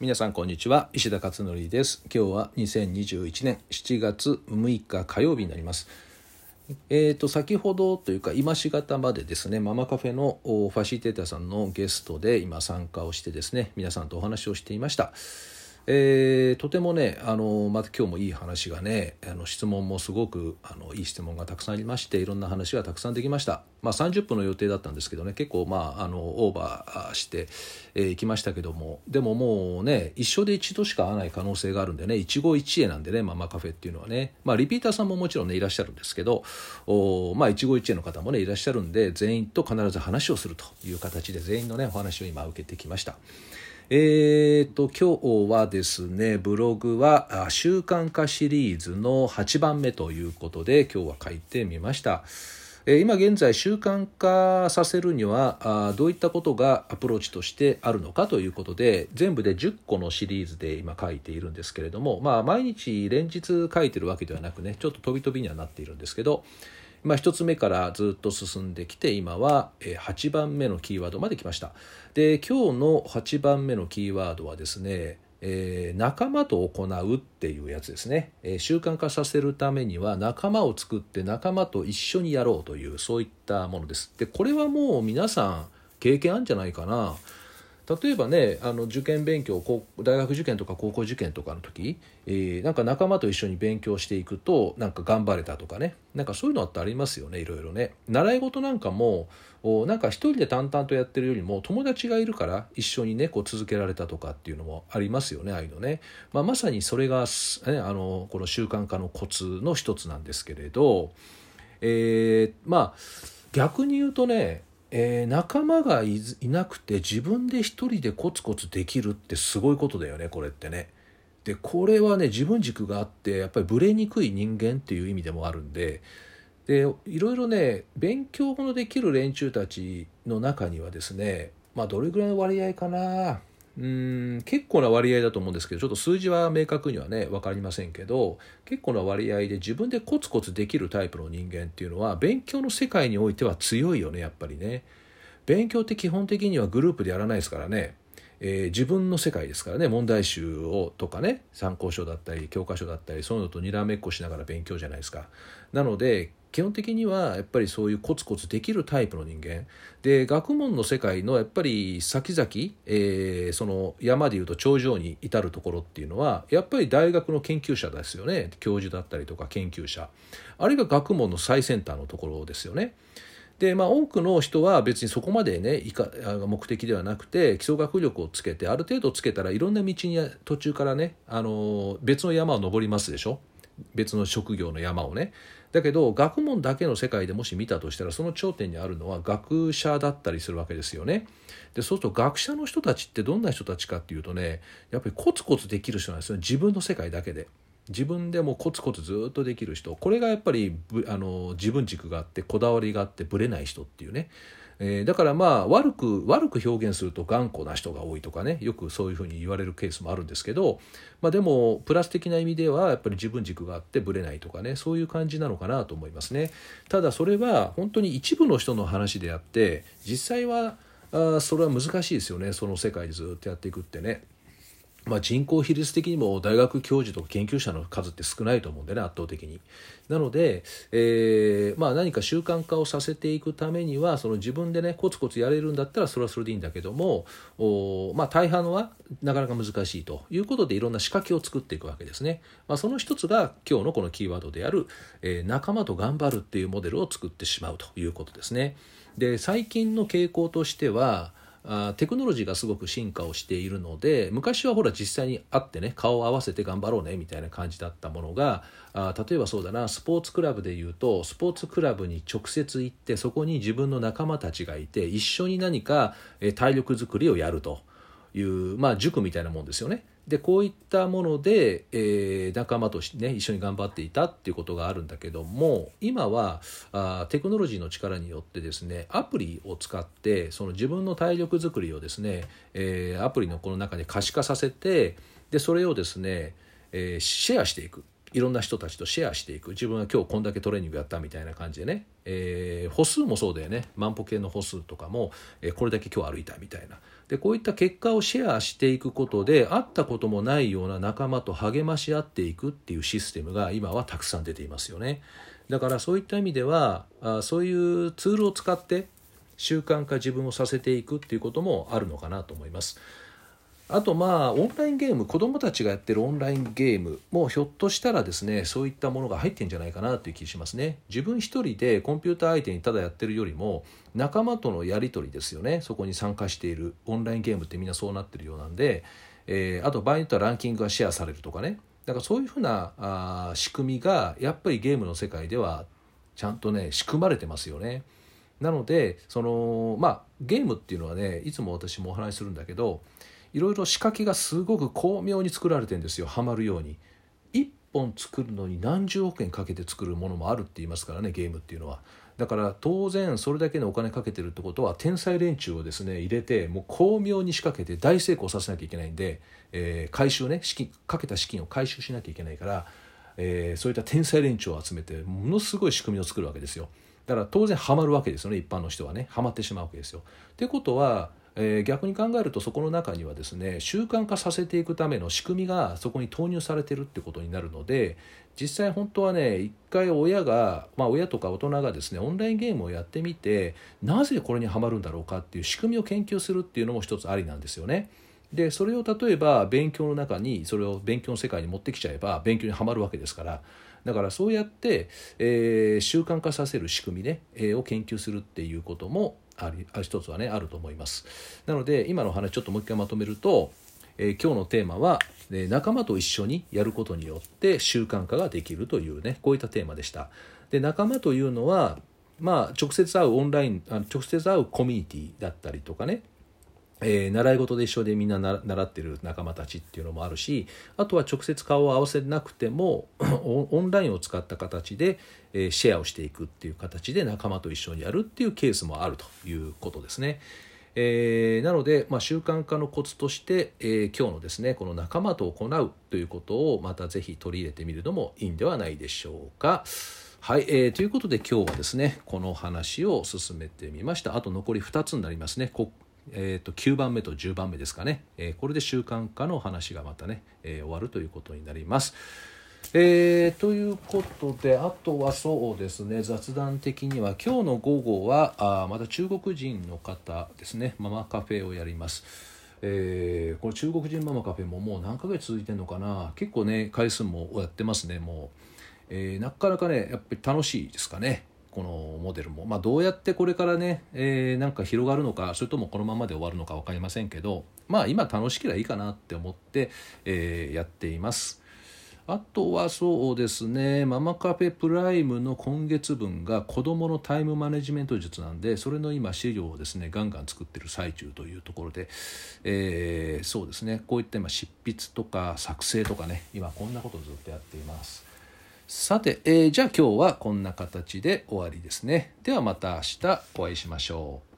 皆さんこんにちは。石田勝則です。今日は2021年7月6日火曜日になります。えーと先ほどというか今しがたまでですねママカフェのファシリテーターさんのゲストで今参加をしてですね皆さんとお話をしていました。えー、とてもねあのまた今日もいい話がねあの質問もすごくあのいい質問がたくさんありましていろんな話がたくさんできました、まあ、30分の予定だったんですけどね結構まああのオーバーしてい、えー、きましたけどもでももうね一生で一度しか会わない可能性があるんでね一期一会なんでねママカフェっていうのはね、まあ、リピーターさんももちろんねいらっしゃるんですけどお、まあ、一期一会の方もねいらっしゃるんで全員と必ず話をするという形で全員のねお話を今受けてきました。えーと、今日はですねブログは習慣化シリーズの8番目ということで今日は書いてみました。今現在習慣化させるにはどういったことがアプローチとしてあるのかということで全部で10個のシリーズで今書いているんですけれども、まあ、毎日連日書いてるわけではなくねちょっと飛び飛びにはなっているんですけどまあ、1つ目からずっと進んできて今は8番目のキーワードまで来ました。で今日の8番目のキーワードはですねえー、仲間と行うっていうやつですね、えー、習慣化させるためには仲間を作って仲間と一緒にやろうというそういったものです。でこれはもう皆さん経験あるんじゃないかな。例えばねあの受験勉強大学受験とか高校受験とかの時、えー、なんか仲間と一緒に勉強していくとなんか頑張れたとかね。なんかそういうのってありますよねいろいろね。習い事なんかもなんか一人で淡々とやってるよりも友達がいるから一緒にねこう続けられたとかっていうのもありますよねああいうのね、まあ、まさにそれが、ね、あのこの習慣化のコツの一つなんですけれど、えー、まあ逆に言うとねえー、仲間がいなくて自分で一人でコツコツできるってすごいことだよねこれってね。でこれはね自分軸があってやっぱりブレにくい人間っていう意味でもあるんででいろいろね勉強のできる連中たちの中にはですねまあどれぐらいの割合かなうん結構な割合だと思うんですけどちょっと数字は明確にはね分かりませんけど結構な割合で自分でコツコツできるタイプの人間っていうのは勉強の世界においては強いよねやっぱりね。勉強って基本的にはグループでやらないですからね。えー、自分の世界ですからね問題集をとかね参考書だったり教科書だったりそういうのとにらめっこしながら勉強じゃないですか。なので基本的にはやっぱりそういうコツコツできるタイプの人間。で学問の世界のやっぱり先々、えー、その山でいうと頂上に至るところっていうのはやっぱり大学の研究者ですよね。教授だったりとか研究者。あるいは学問の最先端のところですよね。でまあ、多くの人は別にそこまでねいか目的ではなくて基礎学力をつけてある程度つけたらいろんな道に途中からねあの別の山を登りますでしょ。別の職業の山をね。だけど学問だけの世界でもし見たとしたらその頂点にあるのは学者だったりするわけですよね。でそうすると学者の人たちってどんな人たちかっていうとねやっぱりコツコツできる人なんですよ自分の世界だけで。自分でもコツコツずっとできる人これがやっぱりあの自分軸があってこだわりがあってぶれない人っていうね。えー、だからまあ悪く悪く表現すると頑固な人が多いとかねよくそういうふうに言われるケースもあるんですけど、まあ、でもプラス的な意味ではやっぱり自分軸があってぶれないとかねそういう感じなのかなと思いますね。ただそれは本当に一部の人の話であって実際はあそれは難しいですよね。その世界でずっとやっていくってね。まあ、人口比率的にも大学教授とか研究者の数って少ないと思うんでね圧倒的に。なので、えーまあ、何か習慣化をさせていくためにはその自分でねコツコツやれるんだったらそれはそれでいいんだけどもお、まあ、大半はなかなか難しいということでいろんな仕掛けを作っていくわけですね。まあ、その一つが今日のこのキーワードである、えー、仲間と頑張るっていうモデルを作ってしまうということですね。で最近の傾向としてはあテクノロジーがすごく進化をしているので昔はほら実際に会ってね顔を合わせて頑張ろうねみたいな感じだったものがあ例えばそうだなスポーツクラブでいうとスポーツクラブに直接行ってそこに自分の仲間たちがいて一緒に何か体力づくりをやると。いう、まあ、塾みたいなもんですよね。でこういったもので、えー、仲間としてね一緒に頑張っていたっていうことがあるんだけども今はあテクノロジーの力によってですねアプリを使ってその自分の体力づくりをですね、えー、アプリのこの中で可視化させてでそれをですね、えー、シェアしていくいろんな人たちとシェアしていく。自分は今日こんだけトレーニングやったみたいな感じでね、えー、歩数もそうだよね。万歩計の歩数とかも、えー、これだけ今日歩いたみたいな。でこういった結果をシェアしていくことで会ったこともないような仲間と励まし合っていくっていうシステムが今はたくさん出ていますよね。だからそういった意味ではあそういうツールを使って習慣化自分をさせていくっていうこともあるのかなと思います。あとまあオンラインゲーム子どもたちがやってるオンラインゲームもひょっとしたらですねそういったものが入ってんじゃないかなという気しますね。自分一人でコンピューター相手にただやってるよりも仲間とのやり取りですよね。そこに参加しているオンラインゲームってみんなそうなってるようなんで、えー、あと場合によってはランキングがシェアされるとかね。だからそういうふうなあ仕組みがやっぱりゲームの世界ではちゃんとね仕組まれてますよね。なのでそのまあゲームっていうのはねいつも私もお話しするんだけどいろいろ仕掛けがすごく巧妙に作られてるんですよはまるように。1本作るのに何十億円かけて作るものもあるって言いますからねゲームっていうのは。だから当然それだけのお金かけてるってことは天才連中をですね入れてもう巧妙に仕掛けて大成功させなきゃいけないんで、えー、回収ね資金かけた資金を回収しなきゃいけないから、えー、そういった天才連中を集めてものすごい仕組みを作るわけですよだから当然ハマるわけですよね一般の人はねハマってしまうわけですよ。ってことはえー、逆に考えるとそこの中にはですね習慣化させていくための仕組みがそこに投入されてるってことになるので実際本当はね一回親が、まあ、親とか大人がですねオンラインゲームをやってみてなぜこれにはまるんだろうかっていう仕組みを研究するっていうのも一つありなんですよね。でそれを例えば勉強の中にそれを勉強の世界に持ってきちゃえば勉強にはまるわけですからだからそうやって、えー、習慣化させる仕組みね、えー、を研究するっていうこともあり一つはねあると思います。なので今の話ちょっともう一回まとめると、えー、今日のテーマは、え仲間と一緒にやることによって習慣化ができるというねこういったテーマでした。で仲間というのはまあ直接会うオンラインあ直接会うコミュニティだったりとかねえー、習い事で一緒でみんな習ってる仲間たちっていうのもあるしあとは直接顔を合わせなくても オンラインを使った形で、えー、シェアをしていくっていう形で仲間と一緒にやるっていうケースもあるということですね。えー、なので、まあ、習慣化のコツとして、えー、今日のですねこの仲間と行うということをまたぜひ取り入れてみるのもいいんではないでしょうか。はい、えー、ということで今日はですねこの話を進めてみましたあと残り2つになりますねえーと、9番目と10番目ですかね、えー、これで習慣化の話がまたね、えー、終わるということになります。えー、ということであとはそうですね雑談的には今日の午後はあまた中国人の方ですねママカフェをやります。えー、これ中国人ママカフェももう何ヶ月続いてるのかな結構ね回数もやってますねもう、えー、なかなかねやっぱり楽しいですかねこのモデルも、まあ、どうやってこれからね、えー、なんか広がるのかそれともこのままで終わるのか分かりませんけどまあ今楽しければいいかなって思って、えー、やっています。あとはそうですね、ママカフェプライムの今月分が子どものタイムマネジメント術なんで、それの今資料をですね、ガンガン作ってる最中というところで、えー、そうですね、こういった今執筆とか作成とかね、今こんなことをずっとやっています。さて、えー、じゃあ今日はこんな形で終わりですね。ではまた明日お会いしましょう。